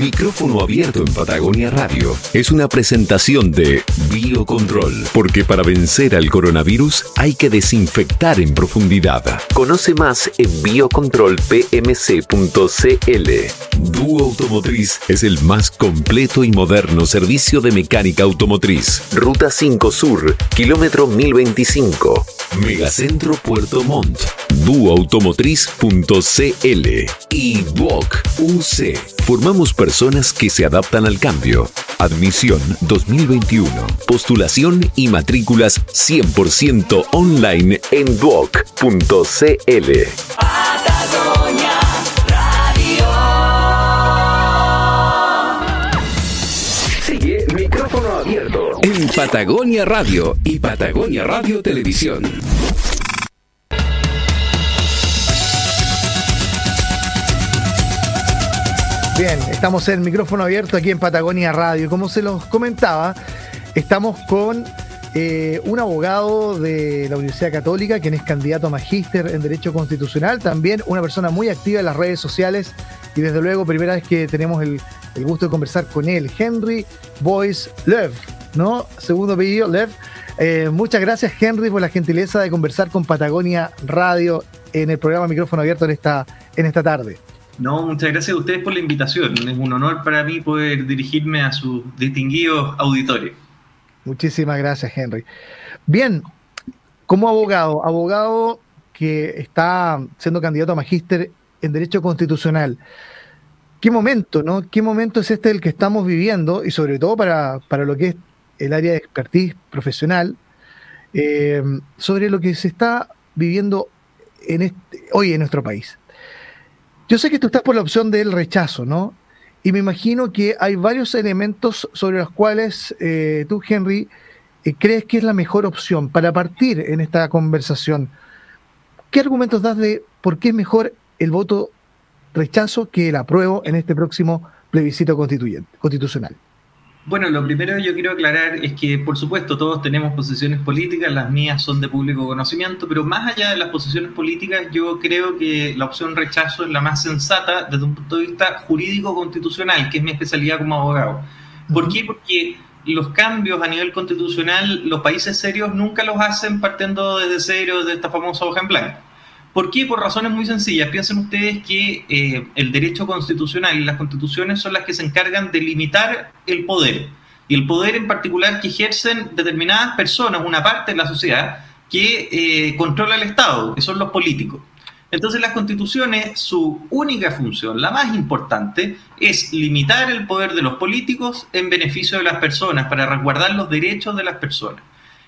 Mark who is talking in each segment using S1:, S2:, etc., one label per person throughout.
S1: Micrófono abierto en Patagonia Radio es una presentación de Biocontrol, porque para vencer al coronavirus hay que desinfectar en profundidad. Conoce más en biocontrolpmc.cl. Duo Automotriz es el más completo y moderno servicio de mecánica automotriz. Ruta 5 Sur, kilómetro 1025. Megacentro Puerto Montt. Duoautomotriz.cl y Duoc UC. Formamos personas que se adaptan al cambio. Admisión 2021. Postulación y matrículas 100% online en duoc.cl.
S2: Patagonia Radio
S1: y Patagonia Radio Televisión.
S3: Bien, estamos en micrófono abierto aquí en Patagonia Radio. Como se los comentaba, estamos con eh, un abogado de la Universidad Católica, quien es candidato a magíster en Derecho Constitucional, también una persona muy activa en las redes sociales y desde luego primera vez que tenemos el, el gusto de conversar con él, Henry Boyce Lev, ¿no? Segundo apellido, Lev. Eh, muchas gracias Henry por la gentileza de conversar con Patagonia Radio en el programa Micrófono Abierto en esta, en esta tarde.
S4: No, muchas gracias a ustedes por la invitación. Es un honor para mí poder dirigirme a sus distinguidos auditores.
S3: Muchísimas gracias, Henry. Bien, como abogado, abogado que está siendo candidato a magíster en Derecho Constitucional, ¿qué momento, no? ¿Qué momento es este el que estamos viviendo? Y sobre todo para, para lo que es el área de expertise profesional, eh, sobre lo que se está viviendo en este, hoy en nuestro país. Yo sé que tú estás por la opción del rechazo, ¿no? Y me imagino que hay varios elementos sobre los cuales eh, tú, Henry, eh, crees que es la mejor opción para partir en esta conversación. ¿Qué argumentos das de por qué es mejor el voto rechazo que el apruebo en este próximo plebiscito constituyente, constitucional?
S4: Bueno, lo primero que yo quiero aclarar es que, por supuesto, todos tenemos posiciones políticas, las mías son de público conocimiento, pero más allá de las posiciones políticas, yo creo que la opción rechazo es la más sensata desde un punto de vista jurídico-constitucional, que es mi especialidad como abogado. ¿Por qué? Porque los cambios a nivel constitucional, los países serios nunca los hacen partiendo desde cero, de esta famosa hoja en blanco. ¿Por qué? Por razones muy sencillas. Piensen ustedes que eh, el derecho constitucional y las constituciones son las que se encargan de limitar el poder. Y el poder en particular que ejercen determinadas personas, una parte de la sociedad, que eh, controla el Estado, que son los políticos. Entonces las constituciones, su única función, la más importante, es limitar el poder de los políticos en beneficio de las personas, para resguardar los derechos de las personas.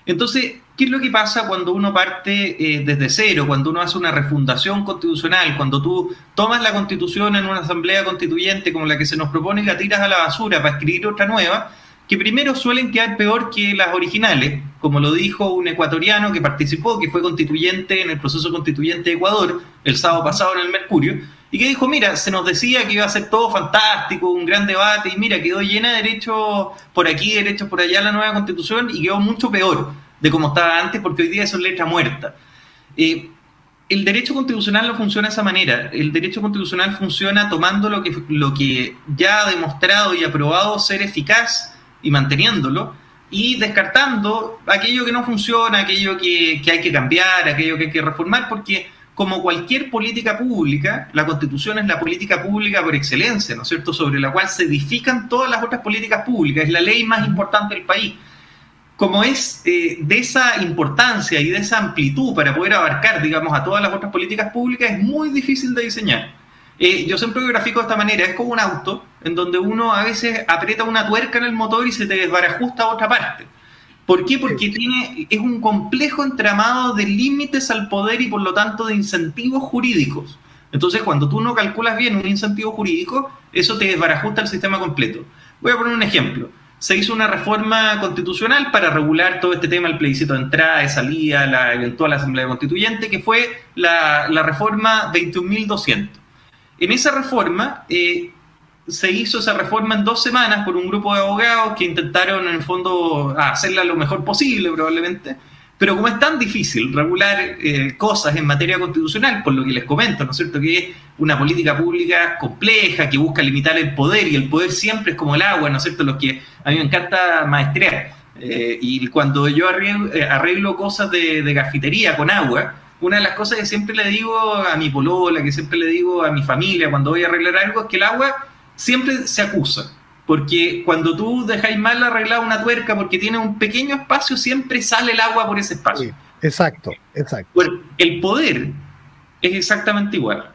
S4: Entonces, ¿qué es lo que pasa cuando uno parte eh, desde cero, cuando uno hace una refundación constitucional, cuando tú tomas la constitución en una asamblea constituyente como la que se nos propone y la tiras a la basura para escribir otra nueva? que primero suelen quedar peor que las originales, como lo dijo un ecuatoriano que participó, que fue constituyente en el proceso constituyente de Ecuador el sábado pasado en el Mercurio, y que dijo, mira, se nos decía que iba a ser todo fantástico, un gran debate, y mira, quedó llena de derechos por aquí, derechos por allá la nueva constitución, y quedó mucho peor de como estaba antes, porque hoy día son letra muerta. Eh, el derecho constitucional no funciona de esa manera. El derecho constitucional funciona tomando lo que, lo que ya ha demostrado y aprobado ser eficaz y manteniéndolo, y descartando aquello que no funciona, aquello que, que, hay que cambiar, aquello que hay que reformar, porque como cualquier política pública, la constitución es la política pública por excelencia, ¿no es cierto?, sobre la cual se edifican todas las otras políticas públicas, es la ley más importante del país. Como es eh, de esa importancia y de esa amplitud para poder abarcar, digamos, a todas las otras políticas públicas, es muy difícil de diseñar. Eh, yo siempre lo grafico de esta manera, es como un auto en donde uno a veces aprieta una tuerca en el motor y se te desbarajusta a otra parte. ¿Por qué? Porque tiene, es un complejo entramado de límites al poder y por lo tanto de incentivos jurídicos. Entonces, cuando tú no calculas bien un incentivo jurídico, eso te desbarajusta el sistema completo. Voy a poner un ejemplo. Se hizo una reforma constitucional para regular todo este tema, el plebiscito de entrada, de salida, la eventual asamblea constituyente, que fue la, la reforma 21.200. En esa reforma, eh, se hizo esa reforma en dos semanas por un grupo de abogados que intentaron en el fondo hacerla lo mejor posible probablemente, Pero como es tan difícil regular eh, cosas en materia constitucional, por lo que les comento, ¿no es cierto? Que es una política pública compleja que busca limitar el poder y el poder siempre es como el agua, ¿no es cierto? Lo que a mí me encanta maestrear. Eh, y cuando yo eh, arreglo, cosas de, de gafitería con agua, una de las cosas que siempre le digo a mi polola, que siempre le digo a mi familia cuando voy a arreglar algo, es que el agua siempre se acusa. Porque cuando tú dejáis mal arreglada una tuerca porque tiene un pequeño espacio, siempre sale el agua por ese espacio.
S3: exacto, exacto.
S4: Bueno, el poder es exactamente igual.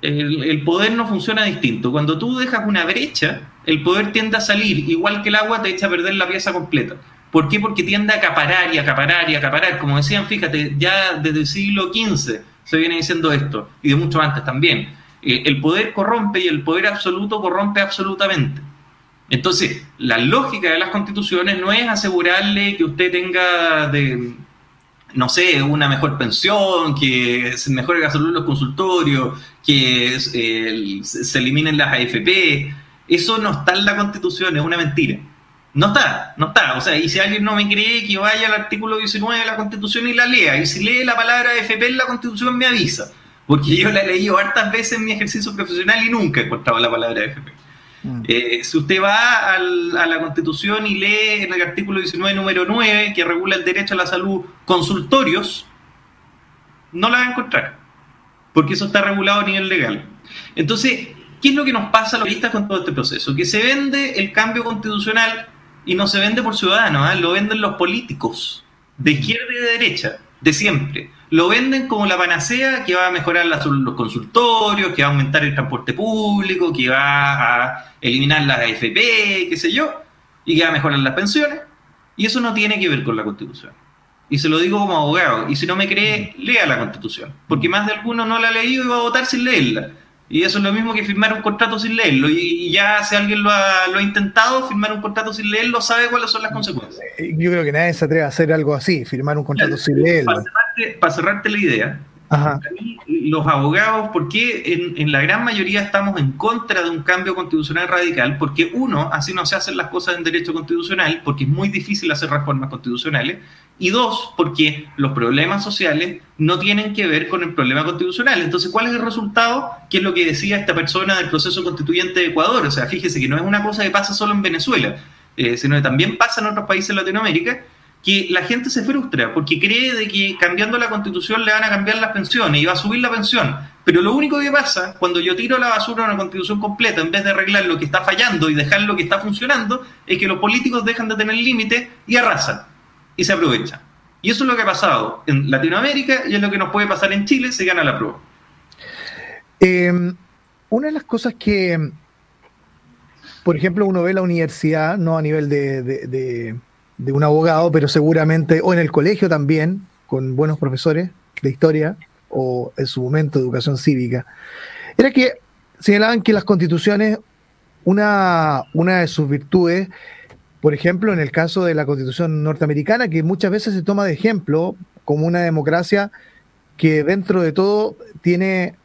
S4: El, el, poder no funciona distinto. Cuando tú dejas una brecha, el poder tiende a salir, igual que el agua te echa a perder la pieza completa. ¿Por qué? Porque tiende a acaparar y acaparar y acaparar. Como decían, fíjate, ya desde el siglo XV se viene diciendo esto, y de mucho antes también. Eh, el poder corrompe y el poder absoluto corrompe absolutamente. Entonces, la lógica de las constituciones no es asegurarle que usted tenga de, no sé, una mejor pensión, que se mejore la salud en los consultorios, que eh, se eliminen las AFP. Eso no está en la constitución, es una mentira. No está, no está. O sea, y si alguien no me cree, que vaya al artículo 19 de la Constitución y la lea. Y si lee la palabra AFP en la Constitución, me avisa. Porque yo la he leído hartas veces en mi ejercicio profesional y nunca he encontrado la palabra AFP. Mm. Eh, si usted va a la Constitución y lee en el artículo 19, número 9, que regula el derecho a la salud, consultorios, no la va a encontrar, porque eso está regulado a nivel legal. Entonces, ¿qué es lo que nos pasa a los juristas con todo este proceso? Que se vende el cambio constitucional y no se vende por ciudadanos, ¿eh? lo venden los políticos, de izquierda y de derecha, de siempre lo venden como la panacea que va a mejorar los consultorios, que va a aumentar el transporte público, que va a eliminar las AFP, qué sé yo, y que va a mejorar las pensiones. Y eso no tiene que ver con la Constitución. Y se lo digo como abogado. Y si no me cree, lea la Constitución. Porque más de alguno no la ha leído y va a votar sin leerla. Y eso es lo mismo que firmar un contrato sin leerlo. Y, ya si alguien lo ha, lo ha, intentado, firmar un contrato sin leerlo, sabe cuáles son las consecuencias.
S3: Eh, yo creo que nadie se atreve a hacer algo así, firmar un contrato sin leerlo.
S4: Para cerrarte, para cerrarte la idea, los abogados, ¿por qué en, en, la gran mayoría estamos en contra de un cambio constitucional radical? Porque uno, así no se hacen las cosas en derecho constitucional, porque es muy difícil hacer reformas constitucionales, y dos, porque los problemas sociales no tienen que ver con el problema constitucional. Entonces, ¿cuál es el resultado? ¿Qué es lo que decía esta persona del proceso constituyente de Ecuador? O sea, fíjese que no es una cosa que pasa solo en Venezuela, eh, sino que también pasa en otros países de Latinoamérica, que la gente se frustra porque cree de que cambiando la constitución le van a cambiar las pensiones y va a subir la pensión. Pero lo único que pasa cuando yo tiro la basura una constitución completa, en vez de arreglar lo que está fallando y dejar lo que está funcionando, es que los políticos dejan de tener límite y arrasan y se aprovechan. Y eso es lo que ha pasado en Latinoamérica y es lo que nos puede pasar en Chile si gana la prueba.
S3: Em, una de las cosas que, por ejemplo, uno ve la universidad, no a nivel de un abogado, pero seguramente, o en el colegio también, con buenos profesores de historia, o en su momento educación cívica, era que señalaban que las constituciones, una, una de sus virtudes, por ejemplo, en el caso de la constitución norteamericana, que muchas veces se toma de ejemplo como una democracia que dentro de todo tiene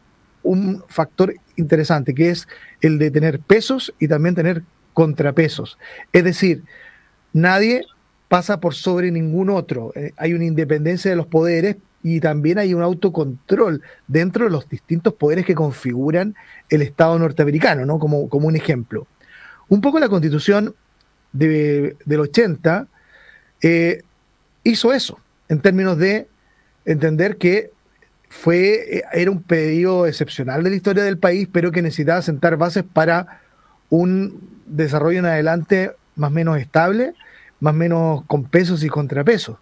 S3: un factor interesante, que es el de tener pesos y también tener contrapesos. Es decir, nadie pasa por sobre ningún otro. Eh, hay una independencia de los poderes y también hay un autocontrol dentro de los distintos poderes que configuran el Estado norteamericano, ¿no? Como, como un ejemplo. Un poco la constitución del 80 eh, hizo eso, en términos de entender que fue, eh, era un pedido excepcional de la historia del país, pero que necesitaba sentar bases para un desarrollo en adelante más o menos estable más o menos con pesos y contrapesos.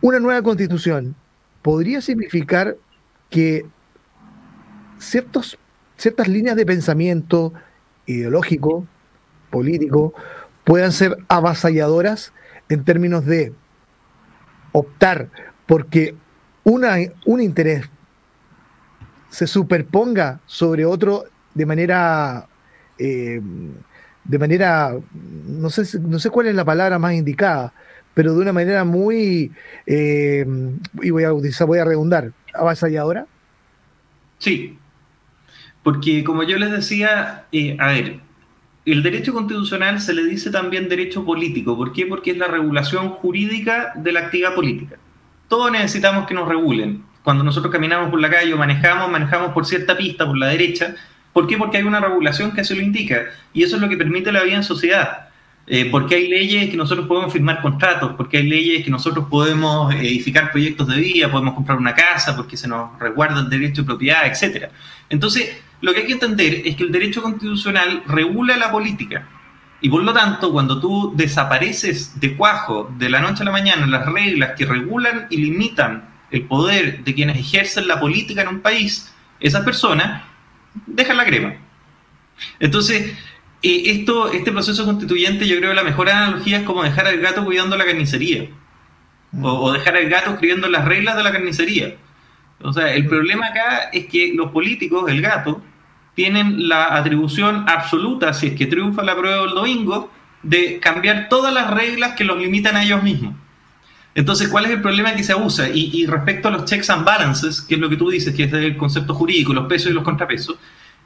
S3: Una nueva constitución podría significar que ciertos, ciertas líneas de pensamiento ideológico, político, puedan ser avasalladoras en términos de optar porque una, un interés se superponga sobre otro de manera eh, de manera, no sé, no sé cuál es la palabra más indicada, pero de una manera muy, eh, y voy a utilizar, voy a redundar, avasalladora.
S4: Sí, porque como yo les decía, eh, a ver, el derecho constitucional se le dice también derecho político. ¿Por qué? Porque es la regulación jurídica de la actividad política. Todos necesitamos que nos regulen. Cuando nosotros caminamos por la calle o manejamos, manejamos por cierta pista, por la derecha. ¿Por qué? Porque hay una regulación que así lo indica. Y eso es lo que permite la vida en sociedad. Eh, porque hay leyes que nosotros podemos firmar contratos, porque hay leyes que nosotros podemos edificar proyectos de vida, podemos comprar una casa, porque se nos resguarda el derecho de propiedad, etc. Entonces, lo que hay que entender es que el derecho constitucional regula la política. Y por lo tanto, cuando tú desapareces de cuajo de la noche a la mañana las reglas que regulan y limitan el poder de quienes ejercen la política en un país, esas personas dejan la crema. Entonces, eh, esto, este proceso constituyente, yo creo que la mejor analogía es como dejar al gato cuidando la carnicería. O, o dejar al gato escribiendo las reglas de la carnicería. O sea, el problema acá es que los políticos, el gato, tienen la atribución absoluta, si es que triunfa la prueba del domingo, de cambiar todas las reglas que los limitan a ellos mismos. Entonces, ¿cuál es el problema que se abusa? Y, respecto a los checks and balances, que es lo que tú dices, que es el concepto jurídico, los pesos y los contrapesos,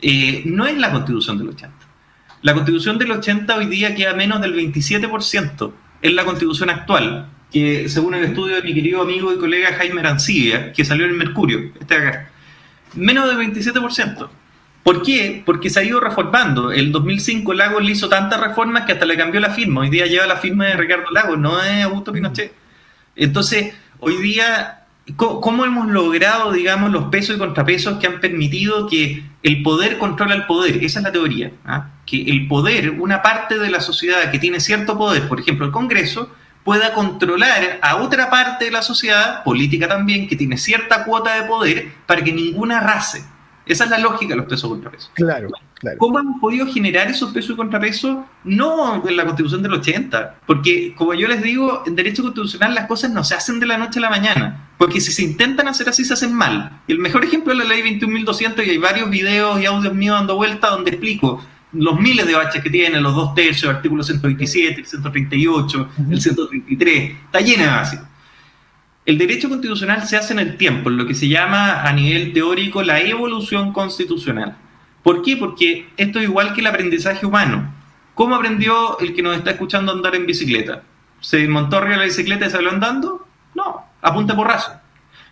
S4: eh, no es la constitución del 80. La constitución del 80 hoy día queda menos del 27%. Es la constitución actual que según el estudio de mi querido amigo y colega Jaime Arancibia, que salió en el Mercurio, este acá, menos del 27%. ¿Por qué? Porque se ha ido reformando. El 2005 Lagos le hizo tantas reformas que hasta le cambió la firma. Hoy día lleva la firma de Ricardo Lagos, no de Augusto Pinochet. Entonces, hoy día, ¿cómo hemos logrado, digamos, los pesos y contrapesos que han permitido que el poder controla el poder? Esa es la teoría. ¿ah? Que el poder, una parte de la sociedad que tiene cierto poder, por ejemplo el Congreso, pueda controlar a otra parte de la sociedad, política también, que tiene cierta cuota de poder, para que ninguna arrase. Esa es la lógica de los pesos contrapesos.
S3: Claro, claro.
S4: ¿Cómo hemos podido generar esos pesos y contrapesos? No en la constitución del 80, porque como yo les digo, en derecho constitucional las cosas no se hacen de la noche a la mañana, porque si se intentan hacer así se hacen mal. El mejor ejemplo es la ley 21.200 y hay varios videos y audios míos dando vuelta donde explico los miles de baches que tiene, los dos tercios, el artículo 127, el 138, el 133, está llena de bases. El derecho constitucional se hace en el tiempo, en lo que se llama a nivel teórico la evolución constitucional. ¿Por qué? Porque esto es igual que el aprendizaje humano. ¿Cómo aprendió el que nos está escuchando andar en bicicleta? ¿Se montó arriba de la bicicleta y salió andando? No, apunta porrazo.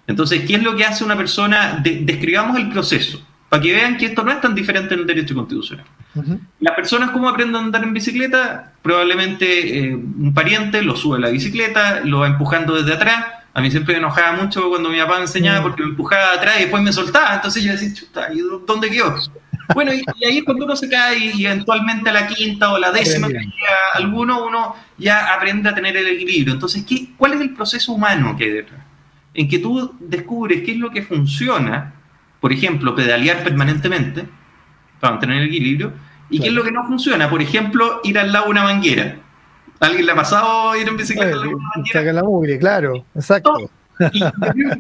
S4: Entonces, ¿qué es lo que hace una persona? describamos el proceso, para que vean que esto no es tan diferente en el derecho constitucional. Las personas, ¿cómo aprenden a andar en bicicleta? Probablemente eh, un pariente lo sube a la bicicleta, lo va empujando desde atrás. A mí siempre me enojaba mucho cuando mi papá me enseñaba porque me empujaba atrás y después me soltaba. Entonces yo decía, chuta, ¿y dónde quedó? Bueno, y, ahí cuando uno se cae y, eventualmente a la quinta o la décima que alguno, uno ya aprende a tener el equilibrio. Entonces, ¿qué, ¿cuál es el proceso humano que hay detrás? En que tú descubres qué es lo que funciona, por ejemplo, pedalear permanentemente para mantener el equilibrio, ¿Y qué es lo que no funciona? Por ejemplo, ir al lado de una manguera. ¿Alguien le ha pasado ir en bicicleta al lado de una
S3: manguera? Saca la mugre, claro, exacto.
S4: Y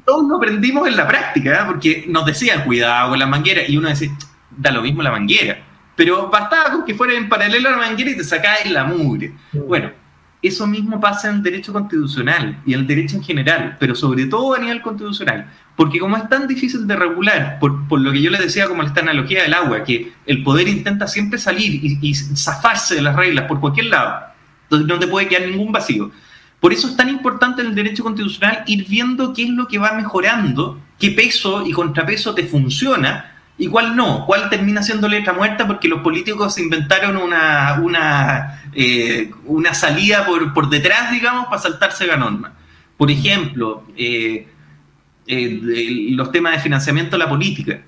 S4: todos lo aprendimos en la práctica, ¿eh? porque nos decían cuidado con la manguera, y uno decía, da lo mismo la manguera. Pero bastaba con que fuera en paralelo a la manguera y te sacáis la mugre. Mm. Bueno, eso mismo pasa en el derecho constitucional y en el derecho en general, pero sobre todo a nivel constitucional. Porque como es tan difícil de regular, por, lo que yo les decía como esta analogía del agua, que el poder intenta siempre salir y, zafarse de las reglas por cualquier lado, entonces no te puede quedar ningún vacío. Por eso es tan importante en el derecho constitucional ir viendo qué es lo que va mejorando, qué peso y contrapeso te funciona y cuál no, cuál termina siendo letra muerta porque los políticos inventaron una, una, eh, una salida por, por, detrás, digamos, para saltarse la norma. Por ejemplo, eh, eh, los temas de financiamiento de la política.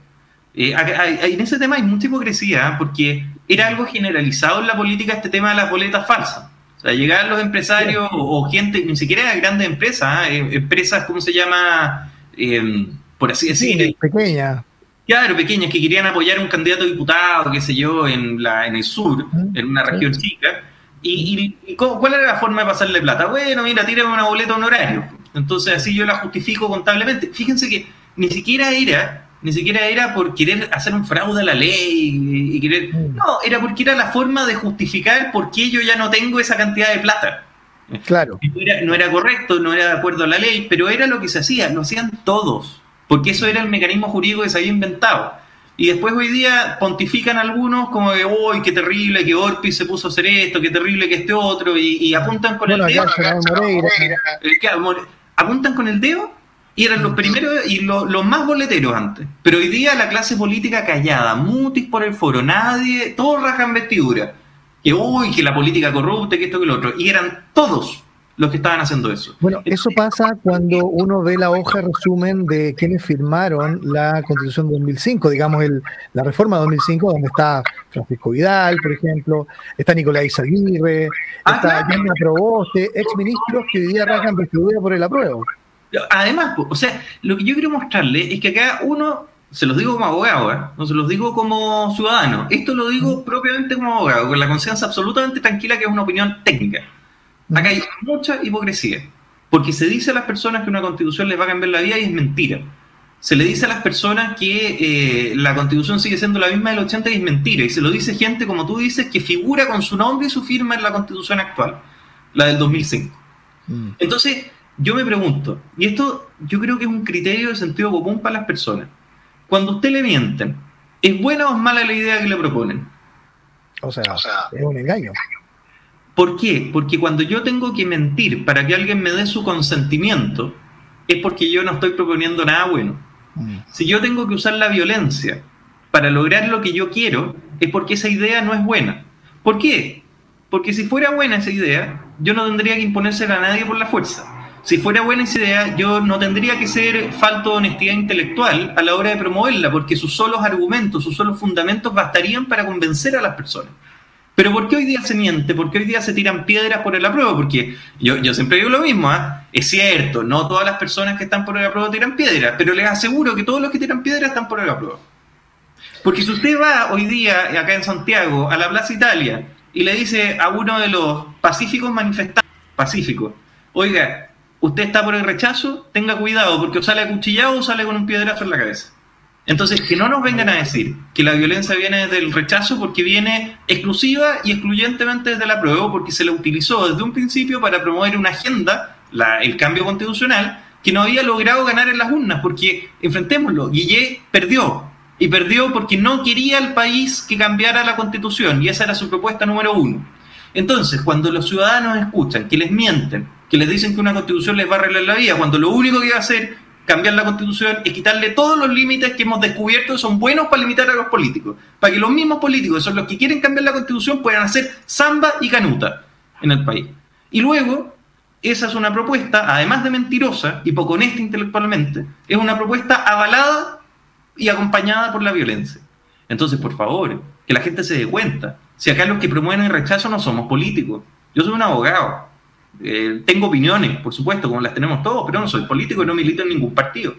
S4: en ese tema hay mucha hipocresía porque era algo generalizado en la política este tema de las boletas falsas. O sea, llegaban los empresarios o, gente, ni siquiera grandes empresas, empresas, ¿cómo se llama? por así decirlo.
S3: Sí, pequeña
S4: Claro, pequeñas que querían apoyar a un candidato a diputado, qué sé yo, en, la, en el sur, en una región chica. ¿Y, cuál era la forma de pasarle plata? Bueno, mira, tírame una boleta honorario. Entonces así yo la justifico contablemente. Fíjense que ni siquiera era, ni siquiera era por querer hacer un fraude a la ley y, querer. No, era porque era la forma de justificar por qué yo ya no tengo esa cantidad de plata.
S3: Claro.
S4: No era, no era correcto, no era de acuerdo a la ley, pero era lo que se hacía, lo hacían todos porque eso era el mecanismo jurídico que se había inventado. y después hoy día pontifican algunos como de, uy, qué terrible que Orpi se puso a hacer esto, qué terrible que este otro, y, apuntan con el dedo. apuntan con el dedo y eran los primeros y los, más boleteros antes. Pero hoy día la clase política callada, mutis por el foro, nadie, todos rajan vestidura. Que uy, que la política corrupta, que esto, que lo otro. Y eran todos los que estaban haciendo eso.
S3: Bueno, eso pasa cuando uno ve la hoja resumen de quienes firmaron la Constitución de 2005, digamos el, la reforma de 2005, donde está Francisco Vidal, por ejemplo, está Nicolás Aguirre, ah, está Yania Proboste, exministros que hoy día rajan vestidura por el apruebo.
S4: Además, o sea, lo que yo quiero mostrarle es que acá uno, se los digo como abogado, ¿eh? no se los digo como ciudadano, esto lo digo propiamente como abogado, con la conciencia absolutamente tranquila que es una opinión técnica. Acá hay mucha hipocresía, porque se dice a las personas que una constitución les va a cambiar la vida y es mentira. Se le dice a las personas que eh, la constitución sigue siendo la misma del 80 y es mentira. Y se lo dice gente, como tú dices, que figura con su nombre y su firma en la constitución actual, la del 2005. Mm. Entonces, yo me pregunto, y esto yo creo que es un criterio de sentido común para las personas. Cuando usted le mienten, ¿es buena o es mala la idea que le proponen?
S3: O sea, es un engaño.
S4: ¿Por qué? Porque cuando yo tengo que mentir para que alguien me dé su consentimiento, es porque yo no estoy proponiendo nada bueno. Mm. Si yo tengo que usar la violencia para lograr lo que yo quiero, es porque esa idea no es buena. ¿Por qué? Porque si fuera buena esa idea, yo no tendría que imponérsela a nadie por la fuerza. Si fuera buena esa idea, yo no tendría que ser falto de honestidad intelectual a la hora de promoverla, porque sus solos argumentos, sus solos fundamentos bastarían para convencer a las personas. Pero ¿por qué hoy día se miente? ¿Por qué hoy día se tiran piedras por el apruebo? Porque yo, siempre digo lo mismo, ¿ah? es cierto, no todas las personas que están por el apruebo tiran piedras, pero les aseguro que todos los que tiran piedras están por el apruebo. Porque si usted va hoy día acá en Santiago a la Plaza Italia y le dice a uno de los pacíficos manifestantes, pacíficos, oiga, usted está por el rechazo, tenga cuidado, porque o sale acuchillado o sale con un piedrazo en la cabeza. Entonces, que no nos vengan a decir que la violencia viene del rechazo porque viene exclusiva y excluyentemente desde la prueba, porque se la utilizó desde un principio para promover una agenda, el cambio constitucional, que no había logrado ganar en las urnas, porque, enfrentémoslo, Guillé perdió, y perdió porque no quería el país que cambiara la constitución, y esa era su propuesta número uno. Entonces, cuando los ciudadanos escuchan que les mienten, que les dicen que una constitución les va a arreglar la vida, cuando lo único que va a hacer cambiar la constitución es quitarle todos los límites que hemos descubierto que son buenos para limitar a los políticos, para que los mismos políticos, que son los que quieren cambiar la constitución, puedan hacer samba y canuta en el país. Y luego, esa es una propuesta, además de mentirosa y poco honesta intelectualmente, es una propuesta avalada y acompañada por la violencia. Entonces, por favor, que la gente se dé cuenta. Si acá los que promueven el rechazo no somos políticos, yo soy un abogado eh, tengo opiniones, por supuesto, como las tenemos todos, pero no soy político y no milito en ningún partido.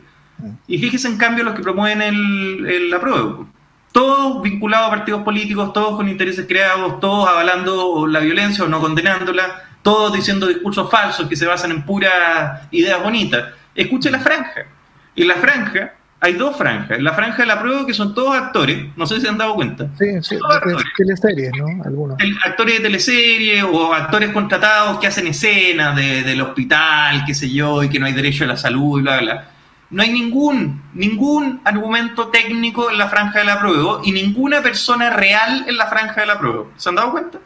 S4: Y fíjese en cambio los que promueven el, el apruebo. Todos vinculados a partidos políticos, todos con intereses creados, todos avalando la violencia o no condenándola, todos diciendo discursos falsos que se basan en puras ideas bonitas. Escuche la franja. Y la franja hay dos franjas. La franja de la prueba, que son todos actores, no sé si se han dado cuenta.
S3: Sí, sí, de teleseries, ¿no? Algunos.
S4: actores de teleseries o actores contratados que hacen escenas del hospital, qué sé yo, y que no hay derecho a la salud y bla, bla. No hay ningún, ningún argumento técnico en la franja de la prueba y ninguna persona real en la franja de la prueba. ¿Se han dado cuenta?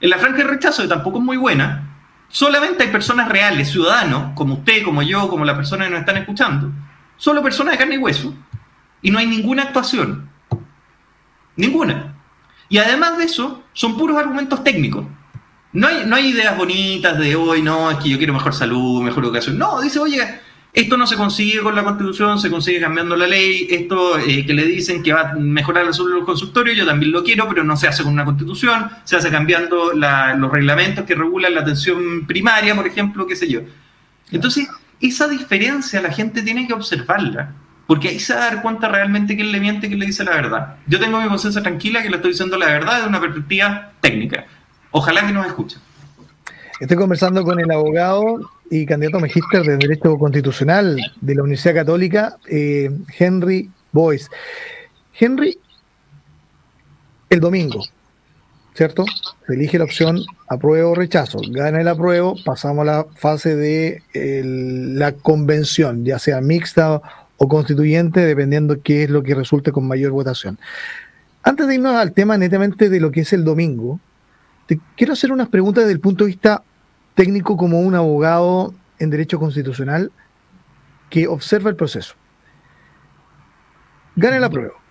S4: En la franja de rechazo, que tampoco es muy buena, solamente hay personas reales, ciudadanos, como usted, como yo, como las personas que nos están escuchando, solo personas de carne y hueso. Y no hay ninguna actuación. Ninguna. Y además de eso, son puros argumentos técnicos. No hay, no hay ideas bonitas de hoy, no, es que yo quiero mejor salud, mejor educación. No, dice, oye, esto no se consigue con la constitución, se consigue cambiando la ley, esto eh, que le dicen que va a mejorar la salud de los consultorios, yo también lo quiero, pero no se hace con una constitución, se hace cambiando los reglamentos que regulan la atención primaria, por ejemplo, qué sé yo. Entonces, esa diferencia la gente tiene que observarla, porque ahí se va a dar cuenta realmente quién le miente quién le dice la verdad. Yo tengo mi conciencia tranquila que le estoy diciendo la verdad desde una perspectiva técnica. Ojalá que nos escuchen.
S3: Estoy conversando con el abogado y candidato a magíster de Derecho Constitucional de la Universidad Católica, eh, Henry Boyce. Henry, el domingo, ¿cierto? Se elige la opción apruebo o rechazo. Gana el apruebo, pasamos a la fase de la convención, ya sea mixta o constituyente, dependiendo qué es lo que resulte con mayor votación. Antes de irnos al tema netamente de lo que es el domingo, te quiero hacer unas preguntas desde el punto de vista técnico como un abogado en derecho constitucional que observa el proceso. Gana la prueba.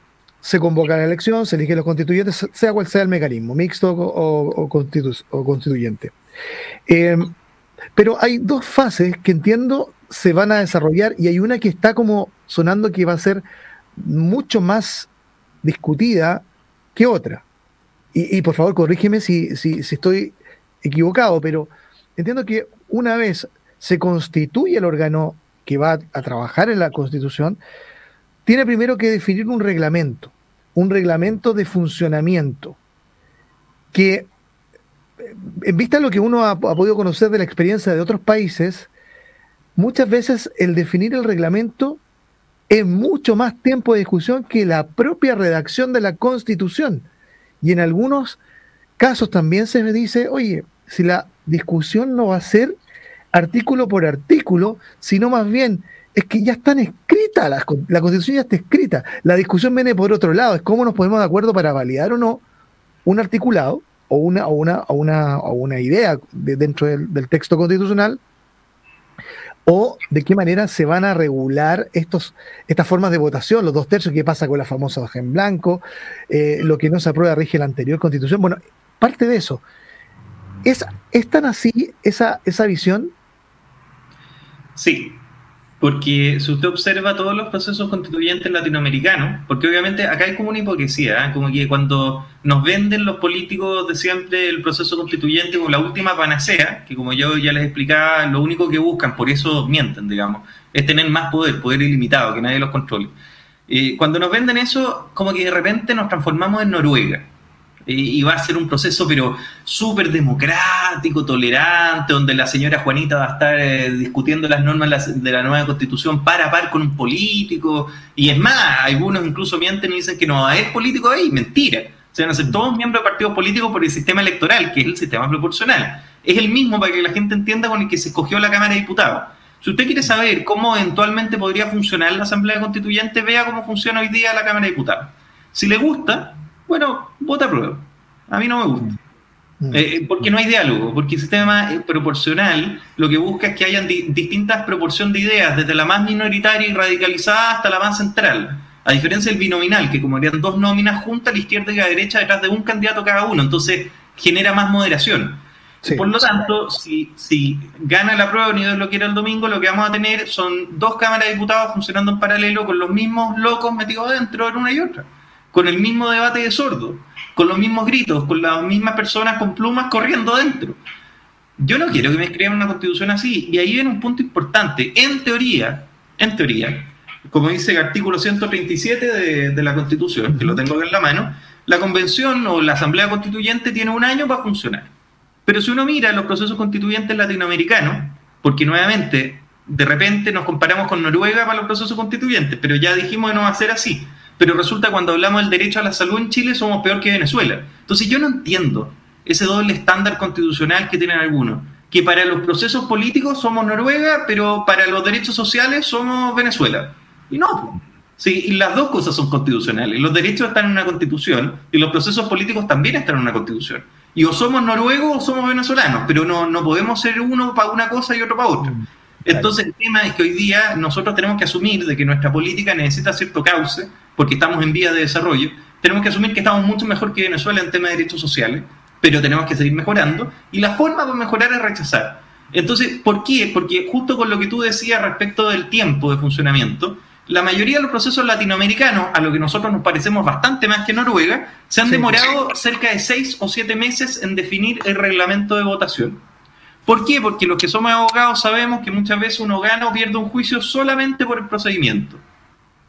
S3: Se convoca la elección, se eligen los constituyentes, sea cual sea el mecanismo, mixto o, constituyente. Eh, pero hay dos fases que entiendo se van a desarrollar y hay una que está como sonando que va a ser mucho más discutida que otra. Y, por favor, corrígeme si, si, estoy equivocado, pero entiendo que una vez se constituye el órgano que va a trabajar en la Constitución, tiene primero que definir un reglamento, un reglamento de funcionamiento, que en vista de lo que uno ha, podido conocer de la experiencia de otros países, muchas veces el definir el reglamento es mucho más tiempo de discusión que la propia redacción de la Constitución. Y en algunos casos también se dice, oye, si la discusión no va a ser artículo por artículo, sino más bien es que ya están escritas, la, la constitución ya está escrita. La discusión viene por otro lado, es cómo nos ponemos de acuerdo para validar o no un articulado o una, o una, o una, o una idea dentro del, texto constitucional, o de qué manera se van a regular estos, estas formas de votación, los dos tercios, qué pasa con la famosa hoja en blanco, eh, lo que no se aprueba rige la anterior constitución. Bueno, parte de eso. ¿Es, ¿es tan así esa, esa visión?
S4: Sí, porque si usted observa todos los procesos constituyentes latinoamericanos, porque obviamente acá hay como una hipocresía, ¿eh? como que cuando nos venden los políticos de siempre el proceso constituyente como la última panacea, que como yo ya les explicaba, lo único que buscan, por eso mienten, digamos, es tener más poder, poder ilimitado, que nadie los controle. Eh, cuando nos venden eso, como que de repente nos transformamos en Noruega y va a ser un proceso, pero súper democrático, tolerante, donde la señora Juanita va a estar eh, discutiendo las normas de la nueva constitución para par con un político. Y es más, algunos incluso mienten y dicen que no va a haber político ahí. Mentira. Se van a ser todos miembros de partidos políticos por el sistema electoral, que es el sistema proporcional. Es el mismo para que la gente entienda con el que se escogió la Cámara de Diputados. Si usted quiere saber cómo eventualmente podría funcionar la Asamblea Constituyente, vea cómo funciona hoy día la Cámara de Diputados. Si le gusta, bueno, vota prueba. A mí no me gusta. Mm. Eh, eh, porque no hay diálogo, porque el sistema proporcional lo que busca es que hayan distintas proporciones de ideas, desde la más minoritaria y radicalizada hasta la más central. A diferencia del binominal, que como harían dos nóminas juntas, la izquierda y a la derecha, detrás de un candidato cada uno, entonces genera más moderación. Por lo tanto, si, si gana la prueba, ni Dios lo quiere el domingo, lo que vamos a tener son dos cámaras de diputados funcionando en paralelo con los mismos locos metidos adentro en una y otra con el mismo debate de sordo, con los mismos gritos, con las mismas personas con plumas corriendo dentro. Yo no quiero que me escriban una constitución así. Y ahí viene un punto importante. En teoría, en teoría, como dice el artículo 137 de, de la constitución, que lo tengo en la mano, la convención o la asamblea constituyente tiene un año para funcionar. Pero si uno mira los procesos constituyentes latinoamericanos, porque nuevamente, de repente nos comparamos con Noruega para los procesos constituyentes, pero ya dijimos que no va a ser así pero resulta cuando hablamos del derecho a la salud en Chile somos peor que Venezuela. Entonces yo no entiendo ese doble estándar constitucional que tienen algunos, que para los procesos políticos somos Noruega, pero para los derechos sociales somos Venezuela. Y no, sí, y las dos cosas son constitucionales. Los derechos están en una constitución y los procesos políticos también están en una constitución. Y o somos noruegos o somos venezolanos, pero no, no podemos ser uno para una cosa y otro para otra. Entonces el tema es que hoy día nosotros tenemos que asumir de que nuestra política necesita cierto cauce porque estamos en vía de desarrollo, tenemos que asumir que estamos mucho mejor que Venezuela en temas de derechos sociales, pero tenemos que seguir mejorando, y la forma de mejorar es rechazar. Entonces, ¿por qué? Porque justo con lo que tú decías respecto del tiempo de funcionamiento, la mayoría de los procesos latinoamericanos, a lo que nosotros nos parecemos bastante más que Noruega, se han demorado cerca de seis o siete meses en definir el reglamento de votación. ¿Por qué? Porque los que somos abogados sabemos que muchas veces uno gana o pierde un juicio solamente por el procedimiento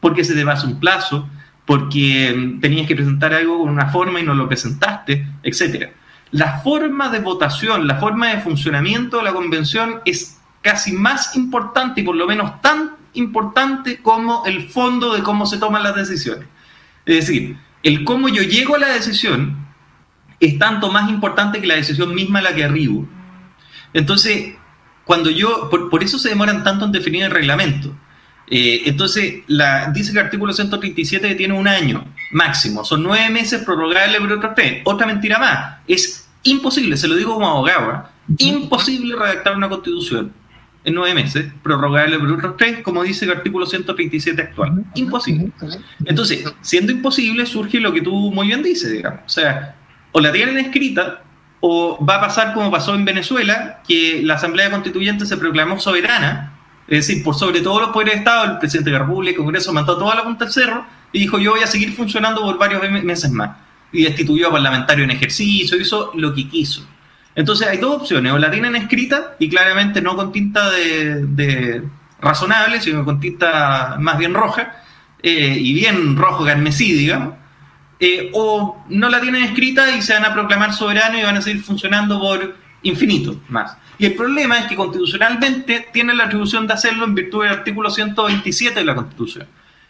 S4: porque se te pasa un plazo, porque mm, tenías que presentar algo con una forma y no lo presentaste, etc. La forma de votación, la forma de funcionamiento de la convención es casi más importante y por lo menos tan importante como el fondo de cómo se toman las decisiones. Es decir, el cómo yo llego a la decisión es tanto más importante que la decisión misma a la que arribo. Entonces, cuando yo, por, por eso se demoran tanto en definir el reglamento, Eh, entonces, la, dice que el artículo 137 tiene un año máximo, son nueve meses prorrogables por otros tres. Otra mentira más, es imposible, se lo digo como abogado, ¿eh? imposible redactar una constitución en nueve meses, prorrogable por otros tres, como dice el artículo 137 actual. Imposible. Entonces, siendo imposible, surge lo que tú muy bien dices, digamos. O sea, o la tienen escrita, o va a pasar como pasó en Venezuela, que la Asamblea Constituyente se proclamó soberana, es decir, por sobre todos los poderes de Estado, el presidente de la República, el Congreso mandó toda la punta del cerro y dijo yo voy a seguir funcionando por varios meses más. Y destituyó a parlamentario en ejercicio, hizo lo que quiso. Entonces hay dos opciones, o la tienen escrita y claramente no con tinta de, razonable, sino con tinta más bien roja, eh, y bien rojo carmesí, digamos, eh, o no la tienen escrita y se van a proclamar soberano y van a seguir funcionando por infinito más. Y el problema es que constitucionalmente tienen la atribución de hacerlo en virtud del artículo 127 de la Constitución.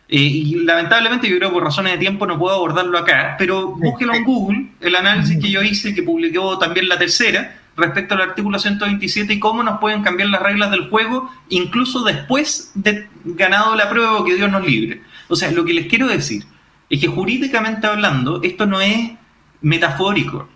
S4: Eh, y lamentablemente yo creo por razones de tiempo no puedo abordarlo acá, pero búsquelo en Google, el análisis que yo hice, que publicó también la tercera, respecto al artículo 127 y cómo nos pueden cambiar las reglas del juego, incluso después de ganado la prueba que Dios nos libre. O sea, lo que les quiero decir es que jurídicamente hablando, esto no es metafórico,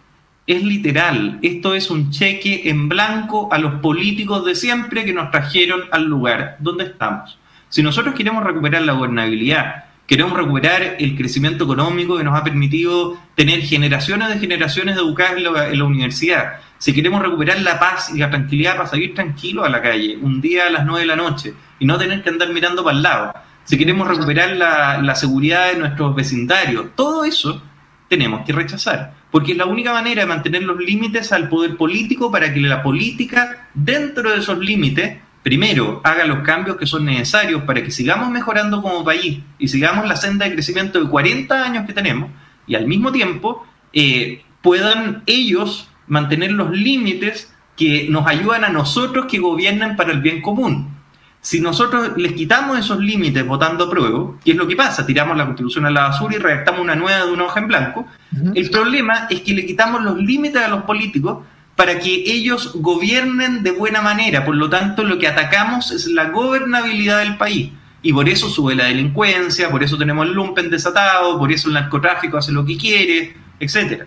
S4: es literal. Esto es un cheque en blanco a los políticos de siempre que nos trajeron al lugar donde estamos. Si nosotros queremos recuperar la gobernabilidad, queremos recuperar el crecimiento económico que nos ha permitido tener generaciones de generaciones educadas en la, universidad, si queremos recuperar la paz y la tranquilidad para salir tranquilos a la calle, un día a las nueve de la noche, y no tener que andar mirando para el lado, si queremos recuperar la, seguridad de nuestros vecindarios, todo eso tenemos que rechazar, porque es la única manera de mantener los límites al poder político para que la política, dentro de esos límites, primero, haga los cambios que son necesarios para que sigamos mejorando como país y sigamos la senda de crecimiento de 40 años que tenemos y al mismo tiempo eh, puedan ellos mantener los límites que nos ayudan a nosotros que gobiernan para el bien común. Si nosotros les quitamos esos límites votando a prueba, ¿qué es lo que pasa? Tiramos la constitución a la basura y redactamos una nueva de una hoja en blanco. El problema es que le quitamos los límites a los políticos para que ellos gobiernen de buena manera. Por lo tanto, lo que atacamos es la gobernabilidad del país. Y por eso sube la delincuencia, por eso tenemos el lumpen desatado, por eso el narcotráfico hace lo que quiere, etc.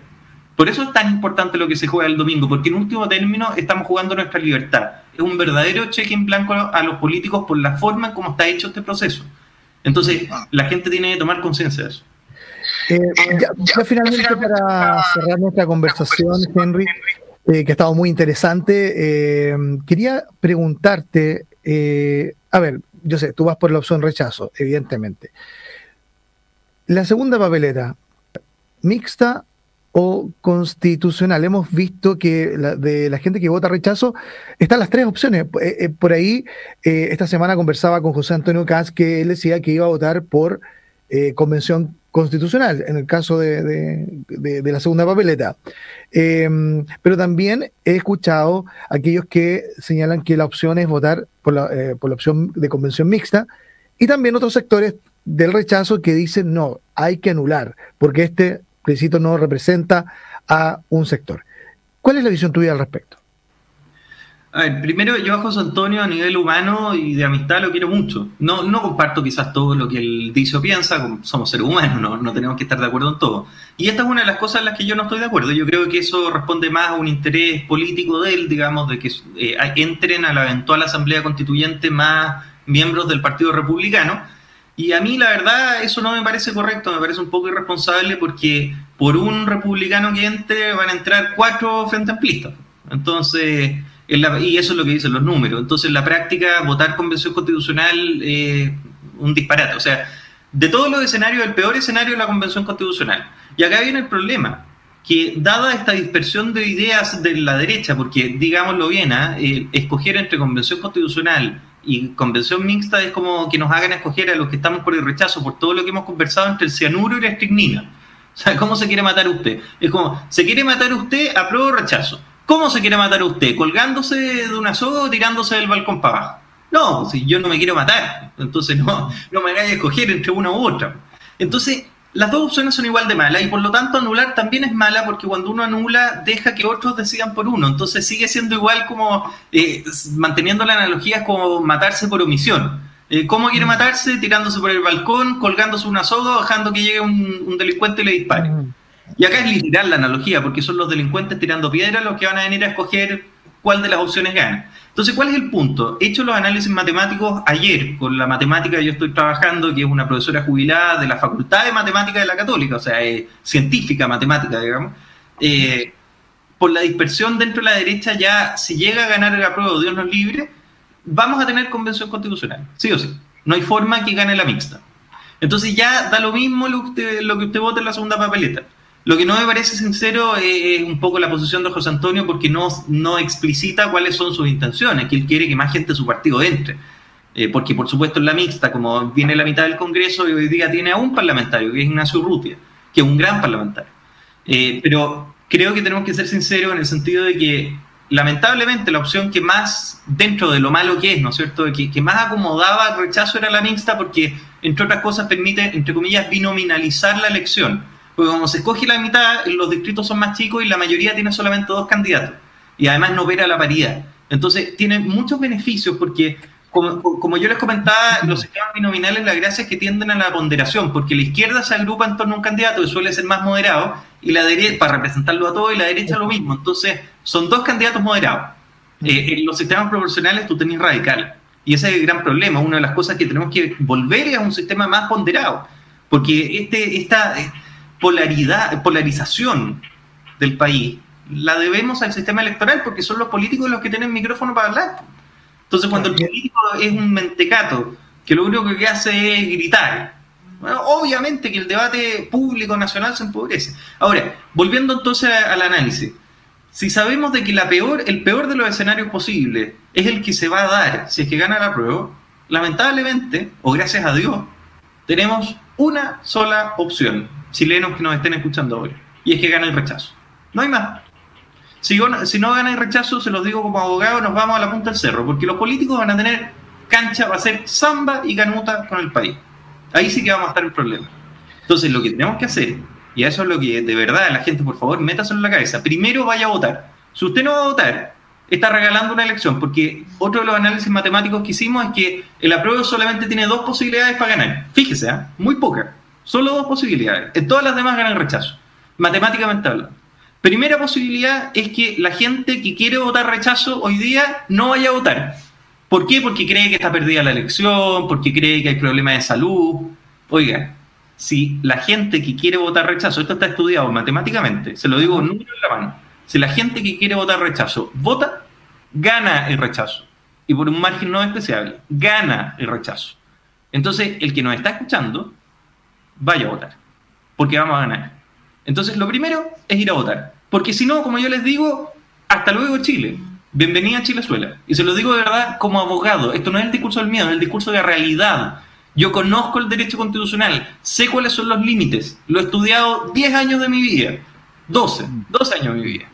S4: Por eso es tan importante lo que se juega el domingo, porque en último término estamos jugando nuestra libertad. Es un verdadero cheque en blanco a los políticos por la forma en cómo está hecho este proceso. Entonces, la gente tiene que tomar conciencia de eso.
S3: Eh, ya, finalmente, para cerrar nuestra conversación, Henry, eh, que ha estado muy interesante. Eh, quería preguntarte, eh, a ver, yo sé, tú vas por la opción rechazo, evidentemente. La segunda papeleta, mixta o constitucional. Hemos visto que de la gente que vota rechazo están las tres opciones. por ahí, esta semana conversaba con José Antonio Caz que él decía que iba a votar por convención constitucional, en el caso de, la segunda papeleta. Em, pero también he escuchado aquellos que señalan que la opción es votar por la, eh, por la opción de convención mixta y también otros sectores del rechazo que dicen no, hay que anular, porque este plebiscito no representa a un sector. ¿Cuál es la visión tuya al respecto?
S4: A ver, primero yo a José Antonio a nivel humano y de amistad lo quiero mucho. No, no comparto quizás todo lo que él dice o piensa, somos seres humanos, no, no tenemos que estar de acuerdo en todo. Y esta es una de las cosas en las que yo no estoy de acuerdo. Yo creo que eso responde más a un interés político de él, digamos, de que eh, entren a la eventual Asamblea Constituyente más miembros del Partido Republicano. Y a mí la verdad eso no me parece correcto, me parece un poco irresponsable porque por un republicano que entre van a entrar cuatro frente amplistas. Entonces y eso es lo que dicen los números. Entonces, en la práctica, votar convención constitucional es un disparate. O sea, de todos los escenarios, el peor escenario es la convención constitucional. Y acá viene el problema, que dada esta dispersión de ideas de la derecha, porque digámoslo bien, ¿ah? eh, escoger entre convención constitucional y convención mixta es como que nos hagan escoger a los que estamos por el rechazo, por todo lo que hemos conversado entre el cianuro y la estricnina. O sea, ¿cómo se quiere matar usted? Es como, ¿se quiere matar usted? Apruebo o rechazo. ¿Cómo se quiere matar usted? ¿Colgándose de una soga o tirándose del balcón para abajo? No, si yo no me quiero matar, entonces no, no me hagáis escoger entre una u otra. Entonces, las dos opciones son igual de malas y por lo tanto anular también es mala porque cuando uno anula deja que otros decidan por uno. Entonces sigue siendo igual como, eh, manteniendo la analogía, como matarse por omisión. Eh, ¿Cómo quiere matarse? Tirándose por el balcón, colgándose una soga, dejando que llegue un, delincuente y le dispare. Y acá es literal la analogía, porque son los delincuentes tirando piedras los que van a venir a escoger cuál de las opciones gana. Entonces, ¿cuál es el punto? He hecho los análisis matemáticos ayer con la matemática que yo estoy trabajando, que es una profesora jubilada de la Facultad de Matemática de la Católica, o sea, científica matemática, digamos. Eh, por la dispersión dentro de la derecha, ya si llega a ganar el apruebo, Dios nos libre, vamos a tener convención constitucional, sí o sí. No hay forma que gane la mixta. Entonces ya da lo mismo lo que usted, vote en la segunda papeleta. Lo que no me parece sincero es un poco la posición de José Antonio porque no, no explicita cuáles son sus intenciones, que él quiere que más gente de su partido entre. Eh, porque por supuesto en la mixta, como viene la mitad del Congreso, y hoy día tiene a un parlamentario, que es Ignacio Rutia, que es un gran parlamentario. Eh, pero creo que tenemos que ser sinceros en el sentido de que lamentablemente la opción que más, dentro de lo malo que es, ¿no es cierto?, que, que más acomodaba el rechazo era la mixta porque, entre otras cosas, permite, entre comillas, binominalizar la elección. Porque como se escoge la mitad, los distritos son más chicos y la mayoría tiene solamente dos candidatos. Y además no opera la paridad. Entonces, tiene muchos beneficios porque como, yo les comentaba, los sistemas binominales, la gracia es que tienden a la ponderación, porque la izquierda se agrupa en torno a un candidato que suele ser más moderado, y la derecha, para representarlo a todos, y la derecha lo mismo. Entonces, son dos candidatos moderados. Eh, en los sistemas proporcionales tú tenés radical. Y ese es el gran problema. Una de las cosas que tenemos que volver es a un sistema más ponderado. Porque este, esta polaridad, polarización del país la debemos al sistema electoral porque son los políticos los que tienen micrófono para hablar. Entonces, cuando el político es un mentecato que lo único que hace es gritar, bueno, obviamente que el debate público nacional se empobrece. Ahora, volviendo entonces al análisis, si sabemos de que la peor, el peor de los escenarios posibles es el que se va a dar si es que gana la prueba, lamentablemente, o gracias a Dios, tenemos una sola opción, chilenos que nos estén escuchando ahora, y es que gana el rechazo. No hay más. Si, no gana el rechazo, se los digo como abogado, nos vamos a la punta del cerro, porque los políticos van a tener cancha, va a ser samba y canuta con el país. Ahí sí que vamos a estar el problema. Entonces, lo que tenemos que hacer, y eso es lo que de verdad la gente, por favor, métaselo en la cabeza. Primero vaya a votar. Si usted no va a votar, está regalando una elección, porque otro de los análisis matemáticos que hicimos es que el apruebo solamente tiene dos posibilidades para ganar. Fíjese, ¿eh? muy pocas. Solo dos posibilidades. En todas las demás ganan rechazo. Matemáticamente hablando. Primera posibilidad es que la gente que quiere votar rechazo hoy día no vaya a votar. ¿Por qué? Porque cree que está perdida la elección, porque cree que hay problemas de salud. Oiga, si la gente que quiere votar rechazo, esto está estudiado matemáticamente, se lo digo número en la mano, si la gente que quiere votar rechazo vota, gana el rechazo. Y por un margen no despreciable, gana el rechazo. Entonces, el que nos está escuchando, vaya a votar, porque vamos a ganar. Entonces, lo primero es ir a votar. Porque si no, como yo les digo, hasta luego Chile. Bienvenida a Chilezuela. Y se lo digo de verdad como abogado. Esto no es el discurso del miedo, es el discurso de la realidad. Yo conozco el derecho constitucional, sé cuáles son los límites. Lo he estudiado 10 años de mi vida, 12, 12 años de mi vida.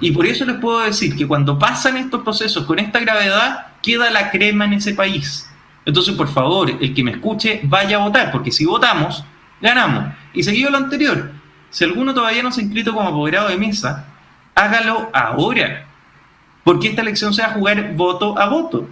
S4: Y por eso les puedo decir que cuando pasan estos procesos con esta gravedad, queda la crema en ese país. Entonces, por favor, el que me escuche, vaya a votar, porque si votamos, ganamos. Y seguido lo anterior, si alguno todavía no se ha inscrito como apoderado de mesa, hágalo ahora. Porque esta elección se va a jugar voto a voto.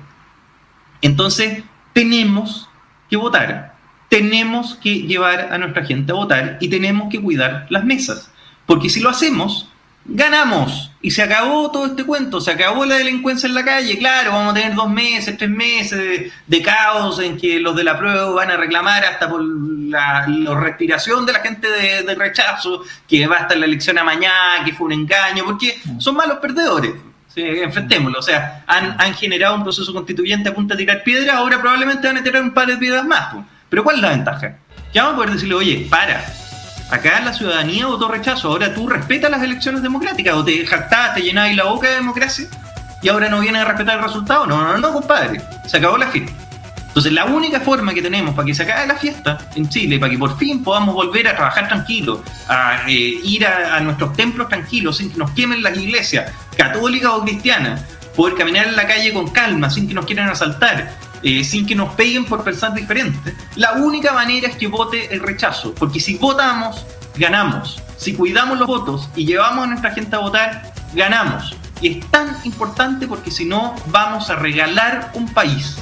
S4: Entonces, tenemos que votar. Tenemos que llevar a nuestra gente a votar y tenemos que cuidar las mesas. Porque si lo hacemos, ganamos. Y se acabó todo este cuento, se acabó la delincuencia en la calle. Claro, vamos a tener dos meses, tres meses de, caos en que los de la prueba van a reclamar hasta por la, respiración de la gente de, rechazo, que va a estar la elección a mañana, que fue un engaño, porque son malos perdedores. enfrentémoslo. O sea, han, generado un proceso constituyente a punto de tirar piedras, ahora probablemente van a tirar un par de piedras más. Pero ¿cuál es la ventaja? Ya vamos a poder decirle, oye, para, Acá la ciudadanía votó rechazo. Ahora tú respetas las elecciones democráticas o te jactás, te llenás la boca de democracia y ahora no vienes a respetar el resultado. No, no, no, compadre. Se acabó la fiesta. Entonces, la única forma que tenemos para que se acabe la fiesta en Chile, para que por fin podamos volver a trabajar tranquilos, a eh, ir a, a, nuestros templos tranquilos, sin que nos quemen las iglesias, católicas o cristianas, poder caminar en la calle con calma, sin que nos quieran asaltar, eh, sin que nos peguen por pensar diferente, la única manera es que vote el rechazo, porque si votamos, ganamos. Si cuidamos los votos y llevamos a nuestra gente a votar, ganamos. Y es tan importante porque si no, vamos a regalar un país.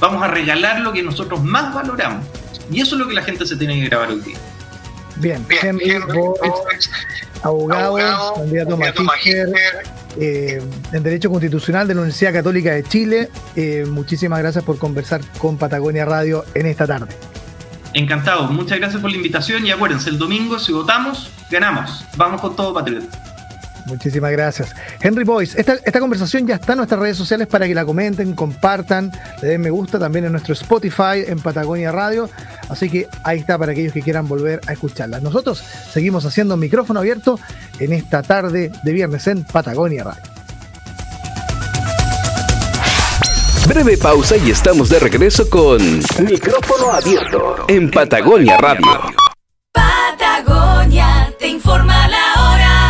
S4: Vamos a regalar lo que nosotros más valoramos. Y eso es lo que la gente se tiene que grabar hoy día.
S3: Bien, Henry, abogado, candidato magíster eh, en Derecho Constitucional de la Universidad Católica de Chile. Eh, muchísimas gracias por conversar con Patagonia Radio en esta tarde.
S4: Encantado, muchas gracias por la invitación y acuérdense, el domingo si votamos, ganamos. Vamos con todo, patriota.
S3: Muchísimas gracias. Henry Boyce, esta, esta, conversación ya está en nuestras redes sociales para que la comenten, compartan, le den me gusta también en nuestro Spotify, en Patagonia Radio. Así que ahí está para aquellos que quieran volver a escucharla. Nosotros seguimos haciendo micrófono abierto en esta tarde de viernes en Patagonia Radio.
S1: Breve pausa y estamos de regreso con Micrófono abierto en Patagonia Radio.